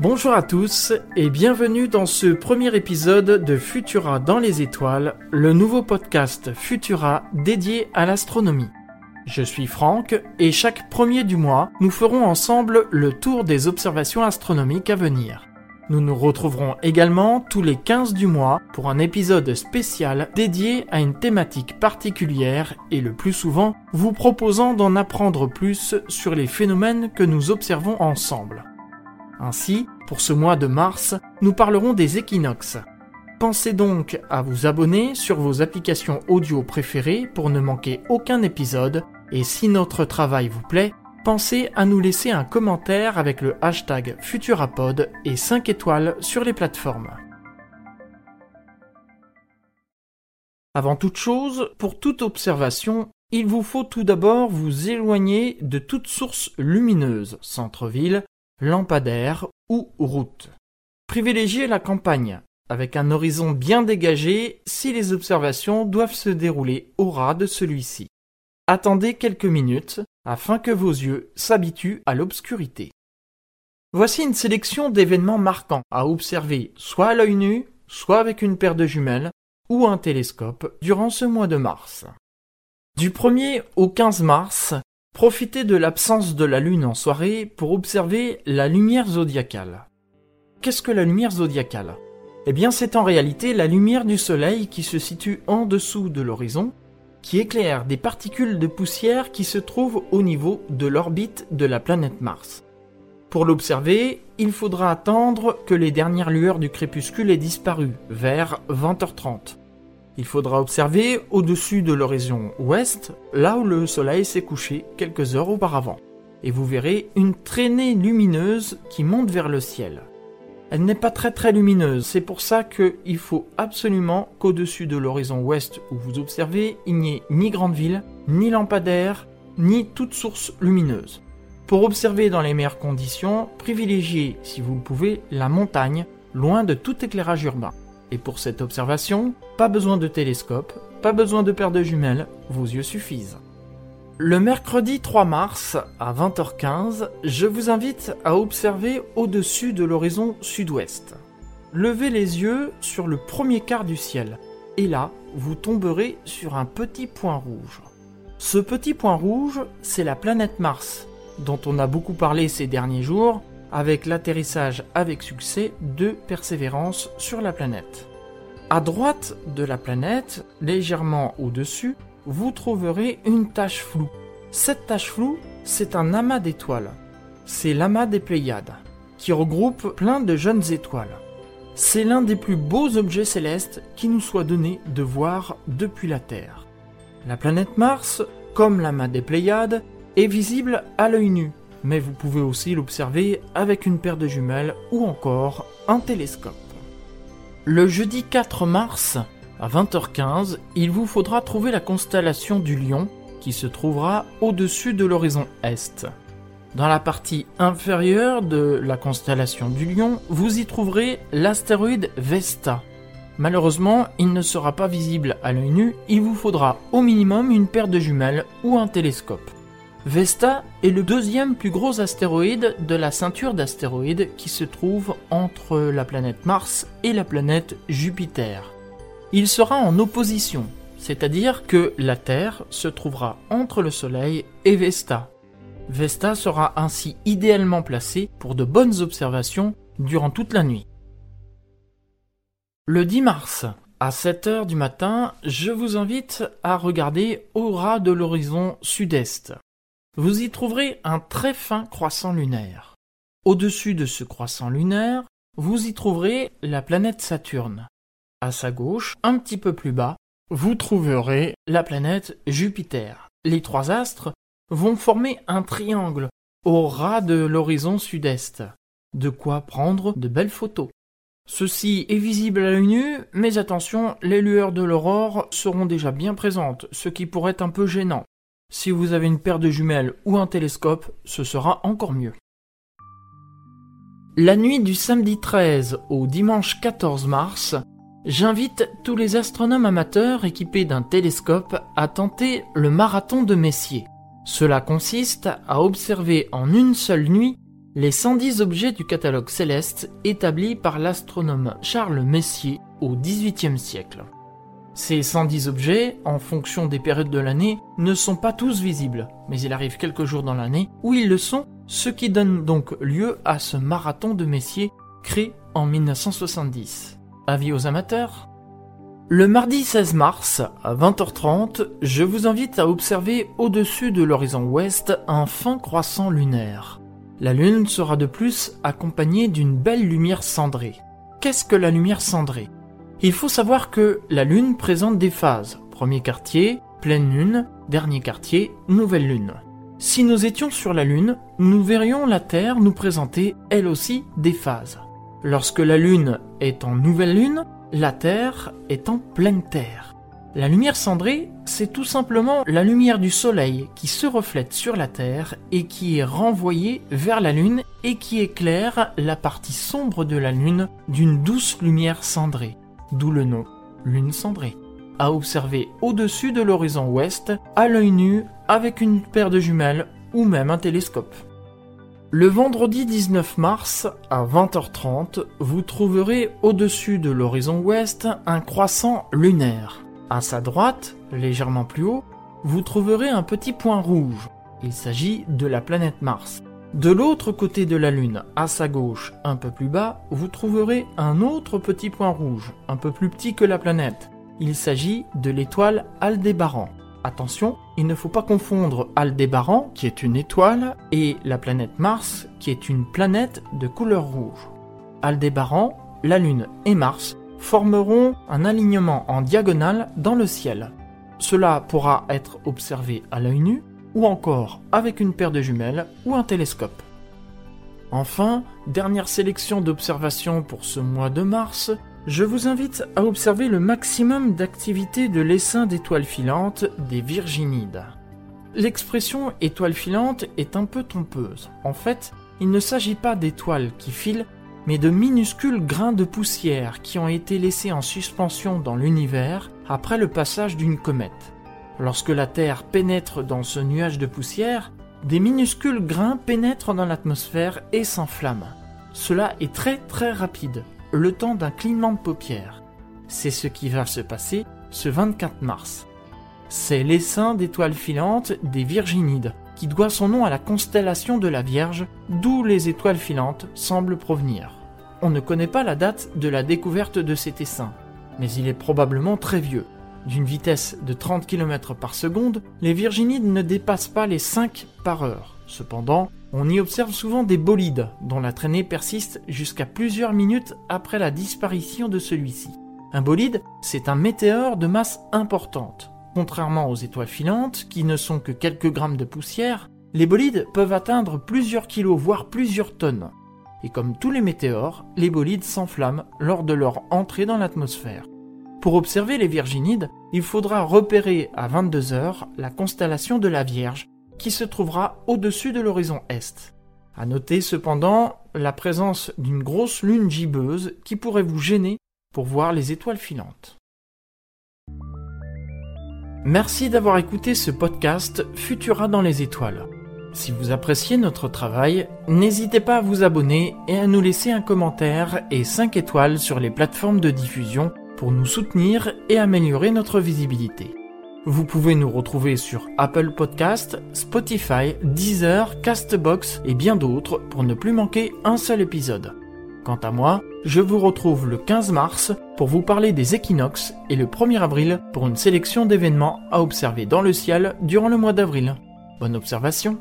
Bonjour à tous et bienvenue dans ce premier épisode de Futura dans les étoiles, le nouveau podcast Futura dédié à l'astronomie. Je suis Franck et chaque premier du mois, nous ferons ensemble le tour des observations astronomiques à venir. Nous nous retrouverons également tous les 15 du mois pour un épisode spécial dédié à une thématique particulière et le plus souvent vous proposant d'en apprendre plus sur les phénomènes que nous observons ensemble. Ainsi, pour ce mois de mars, nous parlerons des équinoxes. Pensez donc à vous abonner sur vos applications audio préférées pour ne manquer aucun épisode, et si notre travail vous plaît, pensez à nous laisser un commentaire avec le hashtag Futurapod et 5 étoiles sur les plateformes. Avant toute chose, pour toute observation, il vous faut tout d'abord vous éloigner de toute source lumineuse, centre-ville, lampadaire ou route. Privilégiez la campagne, avec un horizon bien dégagé si les observations doivent se dérouler au ras de celui-ci. Attendez quelques minutes afin que vos yeux s'habituent à l'obscurité. Voici une sélection d'événements marquants à observer soit à l'œil nu, soit avec une paire de jumelles ou un télescope durant ce mois de mars. Du 1er au 15 mars, Profitez de l'absence de la Lune en soirée pour observer la lumière zodiacale. Qu'est-ce que la lumière zodiacale? Eh bien c'est en réalité la lumière du Soleil qui se situe en dessous de l'horizon, qui éclaire des particules de poussière qui se trouvent au niveau de l'orbite de la planète Mars. Pour l'observer, il faudra attendre que les dernières lueurs du crépuscule aient disparu, vers 20h30. Il faudra observer au-dessus de l'horizon ouest, là où le soleil s'est couché quelques heures auparavant, et vous verrez une traînée lumineuse qui monte vers le ciel. Elle n'est pas très très lumineuse, c'est pour ça qu'il faut absolument qu'au-dessus de l'horizon ouest où vous observez, il n'y ait ni grande ville, ni lampadaire, ni toute source lumineuse. Pour observer dans les meilleures conditions, privilégiez, si vous le pouvez, la montagne, loin de tout éclairage urbain. Et pour cette observation, pas besoin de télescope, pas besoin de paire de jumelles, vos yeux suffisent. Le mercredi 3 mars, à 20h15, je vous invite à observer au-dessus de l'horizon sud-ouest. Levez les yeux sur le premier quart du ciel, et là, vous tomberez sur un petit point rouge. Ce petit point rouge, c'est la planète Mars, dont on a beaucoup parlé ces derniers jours, avec l'atterrissage avec succès de Persévérance sur la planète. À droite de la planète, légèrement au-dessus, vous trouverez une tache floue. Cette tache floue, c'est un amas d'étoiles. C'est l'amas des Pléiades, qui regroupe plein de jeunes étoiles. C'est l'un des plus beaux objets célestes qui nous soit donné de voir depuis la Terre. La planète Mars, comme l'amas des Pléiades, est visible à l'œil nu, mais vous pouvez aussi l'observer avec une paire de jumelles ou encore un télescope. Le jeudi 4 mars, à 20h15, il vous faudra trouver la constellation du Lion qui se trouvera au-dessus de l'horizon Est. Dans la partie inférieure de la constellation du Lion, vous y trouverez l'astéroïde Vesta. Malheureusement, il ne sera pas visible à l'œil nu, il vous faudra au minimum une paire de jumelles ou un télescope. Vesta est le deuxième plus gros astéroïde de la ceinture d'astéroïdes qui se trouve entre la planète Mars et la planète Jupiter. Il sera en opposition, c'est-à-dire que la Terre se trouvera entre le Soleil et Vesta. Vesta sera ainsi idéalement placé pour de bonnes observations durant toute la nuit. Le 10 mars, à 7h du matin, je vous invite à regarder au ras de l'horizon sud-est vous y trouverez un très fin croissant lunaire. Au-dessus de ce croissant lunaire, vous y trouverez la planète Saturne. À sa gauche, un petit peu plus bas, vous trouverez la planète Jupiter. Les trois astres vont former un triangle au ras de l'horizon sud-est. De quoi prendre de belles photos. Ceci est visible à l'œil nu, mais attention, les lueurs de l'aurore seront déjà bien présentes, ce qui pourrait être un peu gênant. Si vous avez une paire de jumelles ou un télescope, ce sera encore mieux. La nuit du samedi 13 au dimanche 14 mars, j'invite tous les astronomes amateurs équipés d'un télescope à tenter le marathon de Messier. Cela consiste à observer en une seule nuit les 110 objets du catalogue céleste établi par l'astronome Charles Messier au XVIIIe siècle. Ces 110 objets, en fonction des périodes de l'année, ne sont pas tous visibles, mais il arrive quelques jours dans l'année où ils le sont, ce qui donne donc lieu à ce marathon de Messier créé en 1970. Avis aux amateurs? Le mardi 16 mars, à 20h30, je vous invite à observer au-dessus de l'horizon ouest un fin croissant lunaire. La lune sera de plus accompagnée d'une belle lumière cendrée. Qu'est-ce que la lumière cendrée? Il faut savoir que la Lune présente des phases. Premier quartier, pleine Lune, dernier quartier, nouvelle Lune. Si nous étions sur la Lune, nous verrions la Terre nous présenter elle aussi des phases. Lorsque la Lune est en nouvelle Lune, la Terre est en pleine Terre. La lumière cendrée, c'est tout simplement la lumière du Soleil qui se reflète sur la Terre et qui est renvoyée vers la Lune et qui éclaire la partie sombre de la Lune d'une douce lumière cendrée d'où le nom lune cendrée, à observer au-dessus de l'horizon ouest, à l'œil nu, avec une paire de jumelles ou même un télescope. Le vendredi 19 mars à 20h30, vous trouverez au-dessus de l'horizon ouest un croissant lunaire. À sa droite, légèrement plus haut, vous trouverez un petit point rouge. Il s'agit de la planète Mars. De l'autre côté de la Lune, à sa gauche, un peu plus bas, vous trouverez un autre petit point rouge, un peu plus petit que la planète. Il s'agit de l'étoile Aldébaran. Attention, il ne faut pas confondre Aldébaran, qui est une étoile, et la planète Mars, qui est une planète de couleur rouge. Aldébaran, la Lune et Mars formeront un alignement en diagonale dans le ciel. Cela pourra être observé à l'œil nu ou encore avec une paire de jumelles ou un télescope. Enfin, dernière sélection d'observations pour ce mois de mars, je vous invite à observer le maximum d'activité de l'essaim d'étoiles filantes des Virginides. L'expression étoile filante est un peu trompeuse. En fait, il ne s'agit pas d'étoiles qui filent, mais de minuscules grains de poussière qui ont été laissés en suspension dans l'univers après le passage d'une comète. Lorsque la Terre pénètre dans ce nuage de poussière, des minuscules grains pénètrent dans l'atmosphère et s'enflamment. Cela est très très rapide, le temps d'un clignement de paupières. C'est ce qui va se passer ce 24 mars. C'est l'essaim d'étoiles filantes des Virginides, qui doit son nom à la constellation de la Vierge, d'où les étoiles filantes semblent provenir. On ne connaît pas la date de la découverte de cet essaim, mais il est probablement très vieux, d'une vitesse de 30 km par seconde, les Virginides ne dépassent pas les 5 par heure. Cependant, on y observe souvent des bolides, dont la traînée persiste jusqu'à plusieurs minutes après la disparition de celui-ci. Un bolide, c'est un météore de masse importante. Contrairement aux étoiles filantes, qui ne sont que quelques grammes de poussière, les bolides peuvent atteindre plusieurs kilos, voire plusieurs tonnes. Et comme tous les météores, les bolides s'enflamment lors de leur entrée dans l'atmosphère. Pour observer les Virginides, il faudra repérer à 22h la constellation de la Vierge qui se trouvera au-dessus de l'horizon est. À noter cependant la présence d'une grosse lune gibbeuse qui pourrait vous gêner pour voir les étoiles filantes. Merci d'avoir écouté ce podcast Futura dans les étoiles. Si vous appréciez notre travail, n'hésitez pas à vous abonner et à nous laisser un commentaire et 5 étoiles sur les plateformes de diffusion pour nous soutenir et améliorer notre visibilité. Vous pouvez nous retrouver sur Apple Podcast, Spotify, Deezer, Castbox et bien d'autres pour ne plus manquer un seul épisode. Quant à moi, je vous retrouve le 15 mars pour vous parler des équinoxes et le 1er avril pour une sélection d'événements à observer dans le ciel durant le mois d'avril. Bonne observation